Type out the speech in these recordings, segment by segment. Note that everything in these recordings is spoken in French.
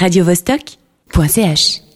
radiovostok.ch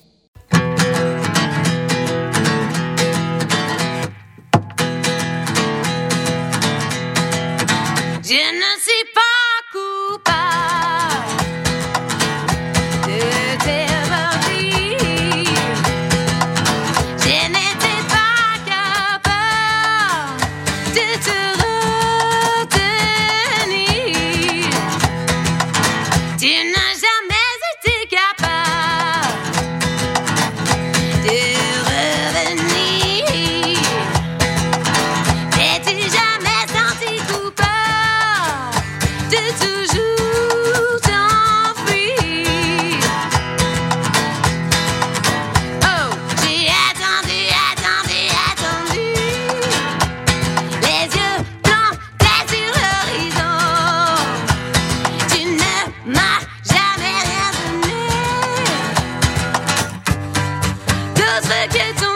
Just the kids.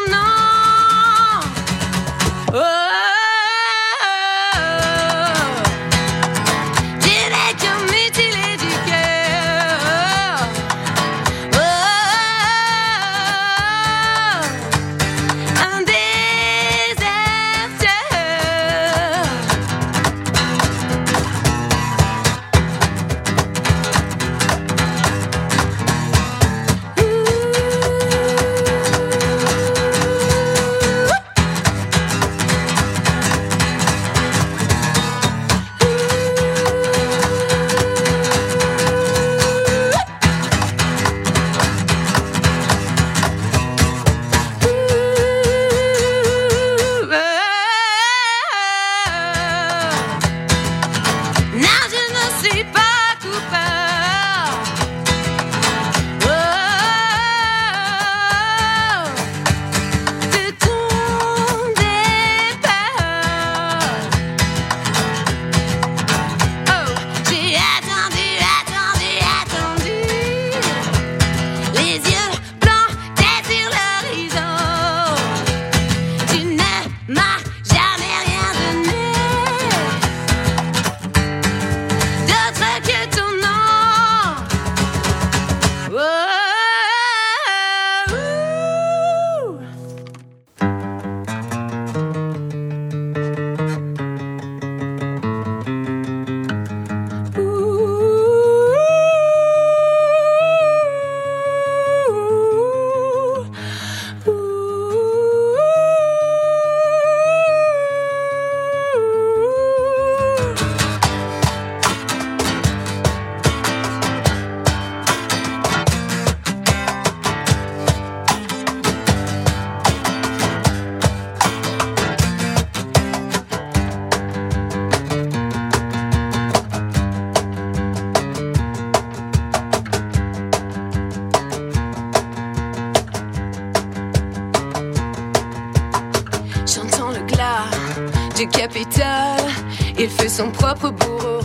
Son propre bourreau.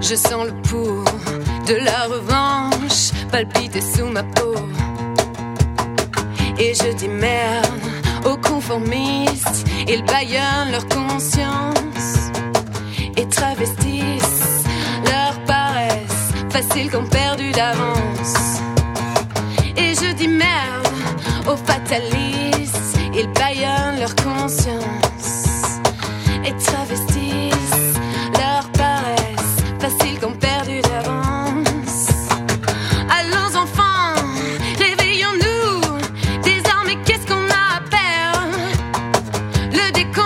Je sens le pouls de la revanche palpiter sous ma peau. Et je dis merde aux conformistes, ils baillonnent leur conscience et travestissent leur paresse, facile qu'on perdu d'avance. Et je dis merde aux fatalistes, ils baillonnent leur conscience Le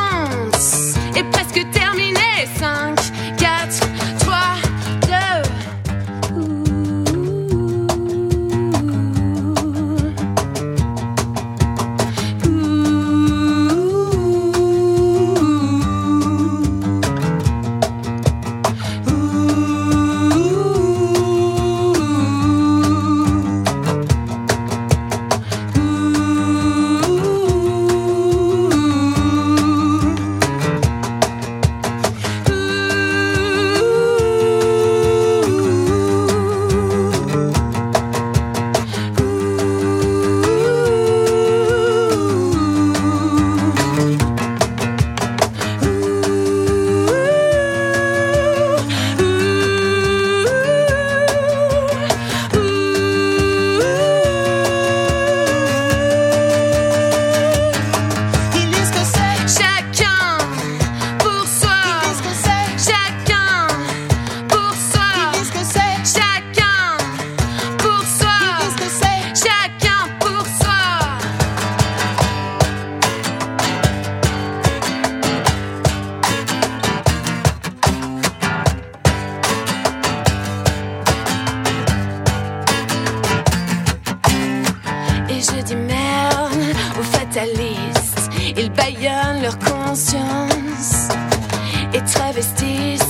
et travestis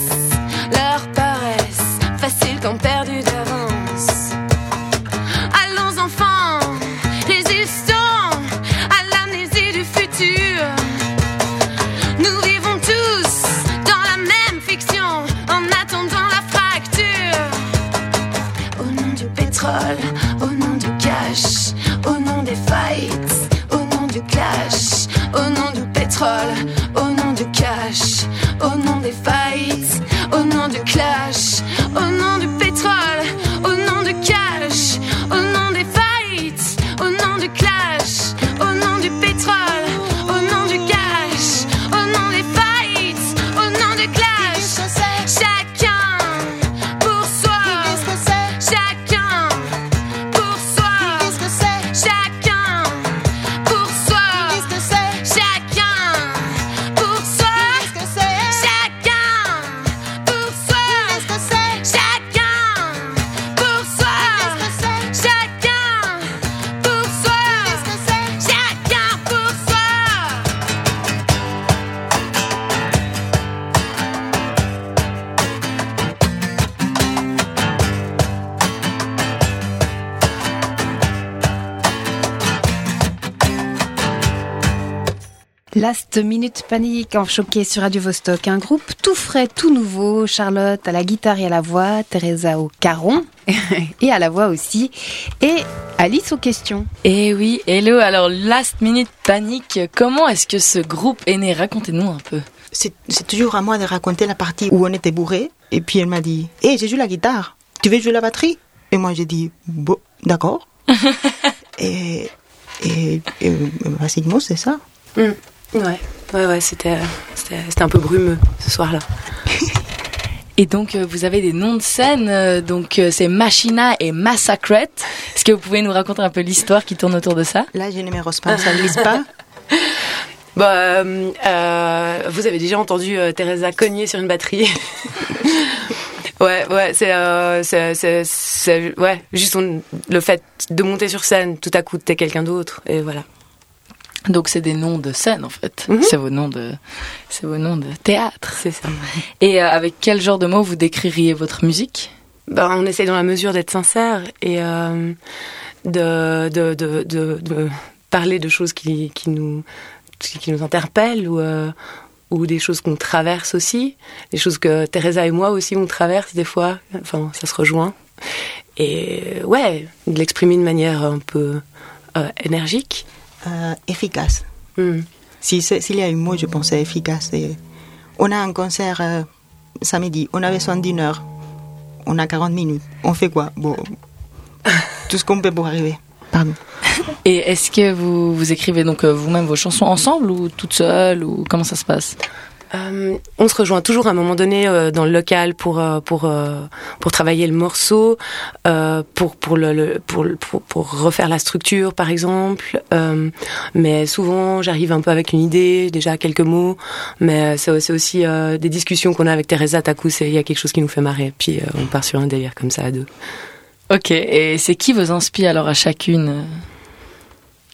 des femmes. Last Minute Panique en choqué sur Radio Vostok. Un groupe tout frais, tout nouveau. Charlotte à la guitare et à la voix, Teresa au caron et à la voix aussi. Et Alice aux questions. Et oui, hello, alors Last Minute Panic, comment est-ce que ce groupe est né? Racontez-nous un peu. C'est toujours à moi de raconter la partie où on était bourré. Et puis elle m'a dit Hé, j'ai joué la guitare. Tu veux jouer la batterie? Et moi j'ai dit Bon, d'accord. et, et, et basiquement, c'est ça. Mm. Ouais, ouais, ouais, c'était, c'était, c'était un peu brumeux ce soir-là. Et donc euh, vous avez des noms de scène, euh, donc euh, c'est Machina et Massacrate. Est-ce que vous pouvez nous raconter un peu l'histoire qui tourne autour de ça? Là, je ne me pas. Bah, euh, euh, vous avez déjà entendu euh, Teresa cogner sur une batterie. ouais, ouais, c'est, euh, c'est, c'est, c'est- ouais, juste on- le fait de monter sur scène, tout à coup t'es quelqu'un d'autre, et voilà. Donc c'est des noms de scène en fait. Mhm. C'est vos noms de, c'est vos noms de théâtre. C'est ça. Et euh, avec quel genre de mots vous décririez votre musique? Ben, on essaie dans la mesure d'être sincère et euh, de, de, de, parler de choses qui, qui, nous, qui nous interpellent ou, euh, ou des choses qu'on traverse aussi, des choses que Teresa et moi aussi on traverse des fois, enfin ça se rejoint. Et ouais, de l'exprimer de manière un peu euh, énergique. Euh, efficace. Si c'est- S'il y a un mot, je pensais efficace. Et on a un concert euh, samedi. On a besoin d'une heure. On a 40 minutes. On fait quoi? Bon, tout ce qu'on peut pour arriver. Pardon. Et est-ce que vous, vous écrivez donc euh, vous-même vos chansons ensemble ou toute seule ou comment ça se passe? Euh, on se rejoint toujours à un moment donné euh, dans le local pour euh, pour euh, pour travailler le morceau, euh, pour pour le, le- pour, pour pour refaire la structure par exemple. Euh, mais souvent j'arrive un peu avec une idée, déjà quelques mots. Mais c'est aussi euh, des discussions qu'on a avec Teresa. Coup, c'est il y a quelque chose qui nous fait marrer. Puis euh, on part sur un délire comme ça à deux. Ok, et c'est qui vous inspire alors à chacune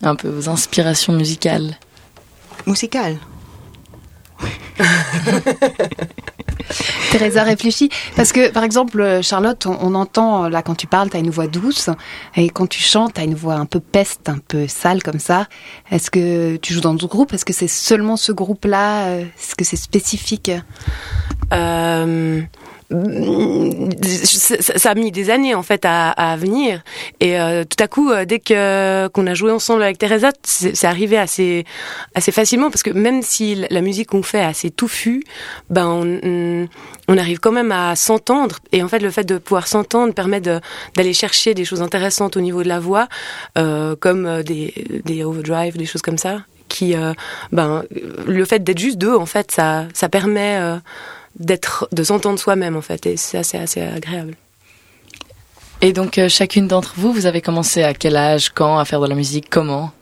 Un peu vos inspirations musicales? Musical. Teresa réfléchit. Parce que, par exemple, euh, Charlotte, on, entend, euh, là, quand tu parles, tu as une voix douce. Et quand tu chantes, tu as une voix un peu peste, un peu sale comme ça. Est-ce que tu joues dans d'autres groupes Est-ce que c'est seulement ce groupe-là? Euh, Est-ce que c'est spécifique? Ça, a mis des années en fait à, à venir. Et euh, tout à coup euh, dès que qu'on a joué ensemble avec Teresa c'est arrivé assez assez facilement parce que même si la- musique qu'on fait est assez touffue ben on, on- arrive quand même à s'entendre. Et en fait le fait de pouvoir s'entendre permet d'aller chercher des choses intéressantes au niveau de la voix euh, comme euh, des des overdrive des choses comme ça qui euh, ben le fait d'être juste deux en fait ça ça permet euh, d'être de s'entendre soi-même en fait et c'est assez assez agréable. Et donc euh, chacune d'entre vous, vous avez commencé à quel âge, quand, à faire de la musique, comment?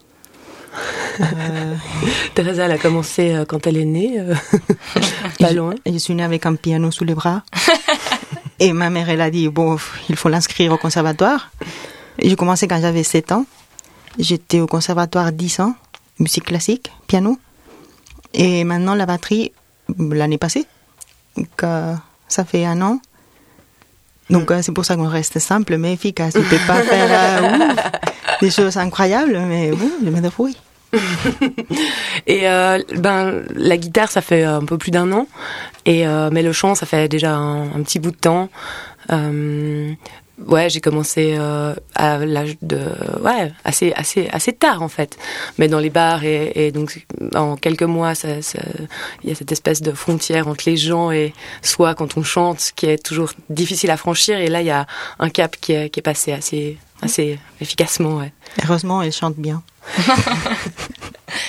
Euh, Teresa elle a commencé euh, quand elle est née euh, pas loin. je suis née avec un piano sous les bras. Et ma mère, elle a dit, bon, il faut l'inscrire au conservatoire. J'ai commencé quand j'avais 7 ans. J'étais au conservatoire 10 ans. musique classique, piano. Et maintenant la batterie, l'année passée. Donc, euh, ça fait un an. Donc euh, c'est pour ça qu'on reste simple mais efficace. On ne peut pas faire euh, ouf, des choses incroyables, mais bon, je me débrouille. Et euh, ben la guitare ça fait un peu plus d'un an et euh, mais le chant ça fait déjà un, un petit bout de temps. Ouais, j'ai commencé euh, à l'âge de ouais assez assez assez tard en fait, mais dans les bars et, et donc en quelques mois ça, ça- il y a cette espèce de frontière entre les gens et soi quand on chante qui est toujours difficile à franchir et là il y a un cap qui est, qui est passé assez assez efficacement ouais. Heureusement, elle chante bien.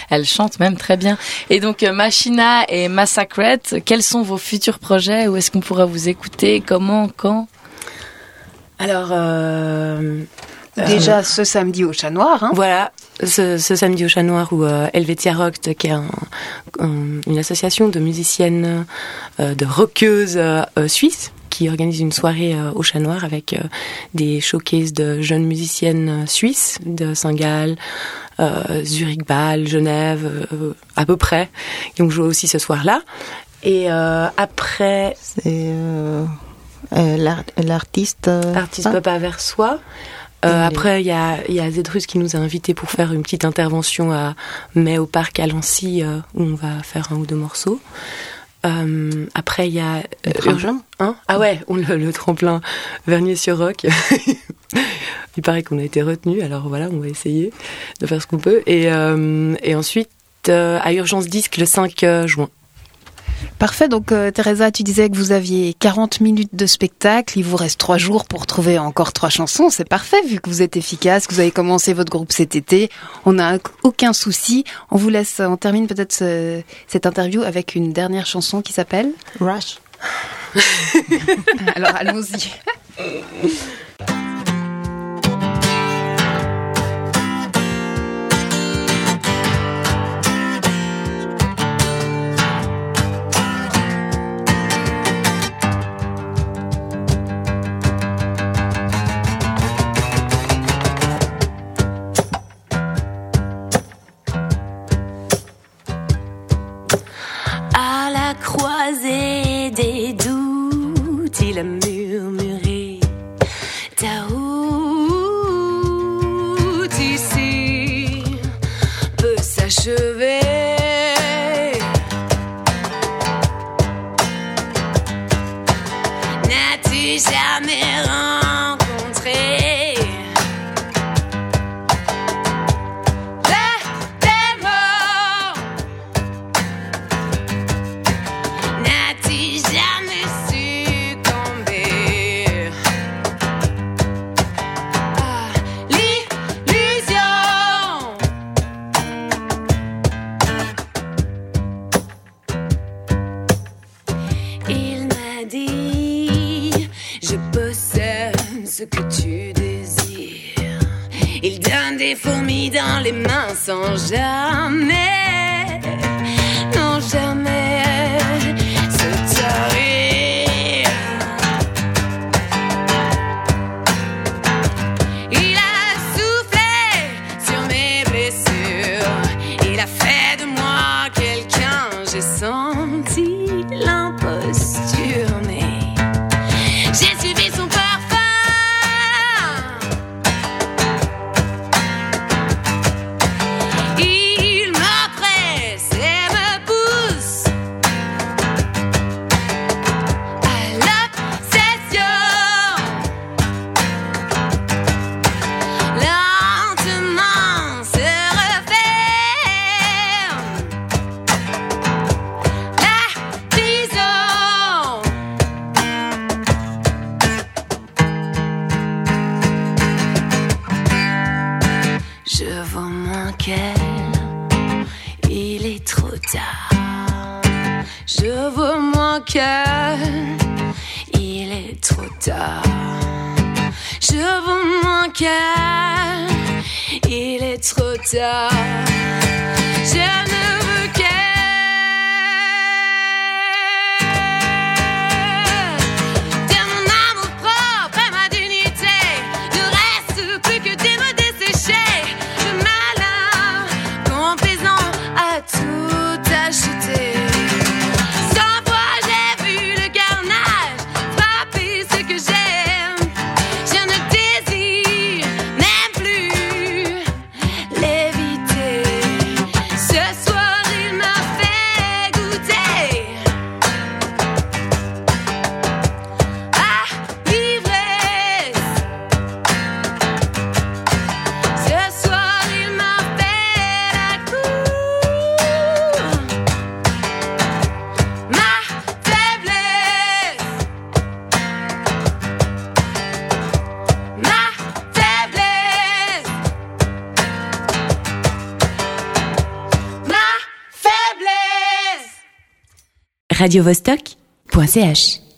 Elle chante même très bien. Et donc euh, Machina et Massacrate, quels sont vos futurs projets Où est-ce qu'on pourra vous écouter? Comment? Quand? Alors euh, Déjà ce samedi au Chat Noir. Hein. Voilà, ce, ce samedi au Chat Noir où euh, Helvetia Rock, qui est un- un- une association de musiciennes, euh, de rockeuses euh, euh, suisses, qui organise une soirée euh, au Chat Noir avec euh, des showcases de jeunes musiciennes euh, suisses de Saint-Gall, euh, Zurich, Bâle, Genève, euh, à peu près, qui ont joué aussi ce soir-là. Et euh, après, C'est euh, euh, l'artiste. euh, Artiste ah, Papa vers soi. Euh, après, il y a, y a Zedrus qui nous a invités pour faire une petite intervention à mai au parc à Lancy, euh, où on va faire un ou deux morceaux. Euh, après, il y a Le euh, tremplin. Hein? Ah ouais, on, le, le tremplin Vernier sur Roc. il paraît qu'on a été retenu, alors voilà, on va essayer de faire ce qu'on peut. Et, euh, et ensuite, euh, à Urgence Disque le 5 juin. Parfait, donc euh, Teresa, tu disais que vous aviez 40 minutes de spectacle, il vous reste trois jours pour trouver encore trois chansons, c'est parfait vu que vous êtes efficace, que vous avez commencé votre groupe cet été, on n'a aucun souci, on vous laisse, on termine peut-être ce- cette interview avec une dernière chanson qui s'appelle Rush. Alors allons-y. jamais rencontré ce que tu désires Il donne des fourmis dans les mains sans jamais Non jamais se tarir Il a soufflé sur mes blessures. Il a fait de moi quelqu'un. J'ai senti l'imposture, tard. Je moins qu'elle, il est trop tard. radiovostok.ch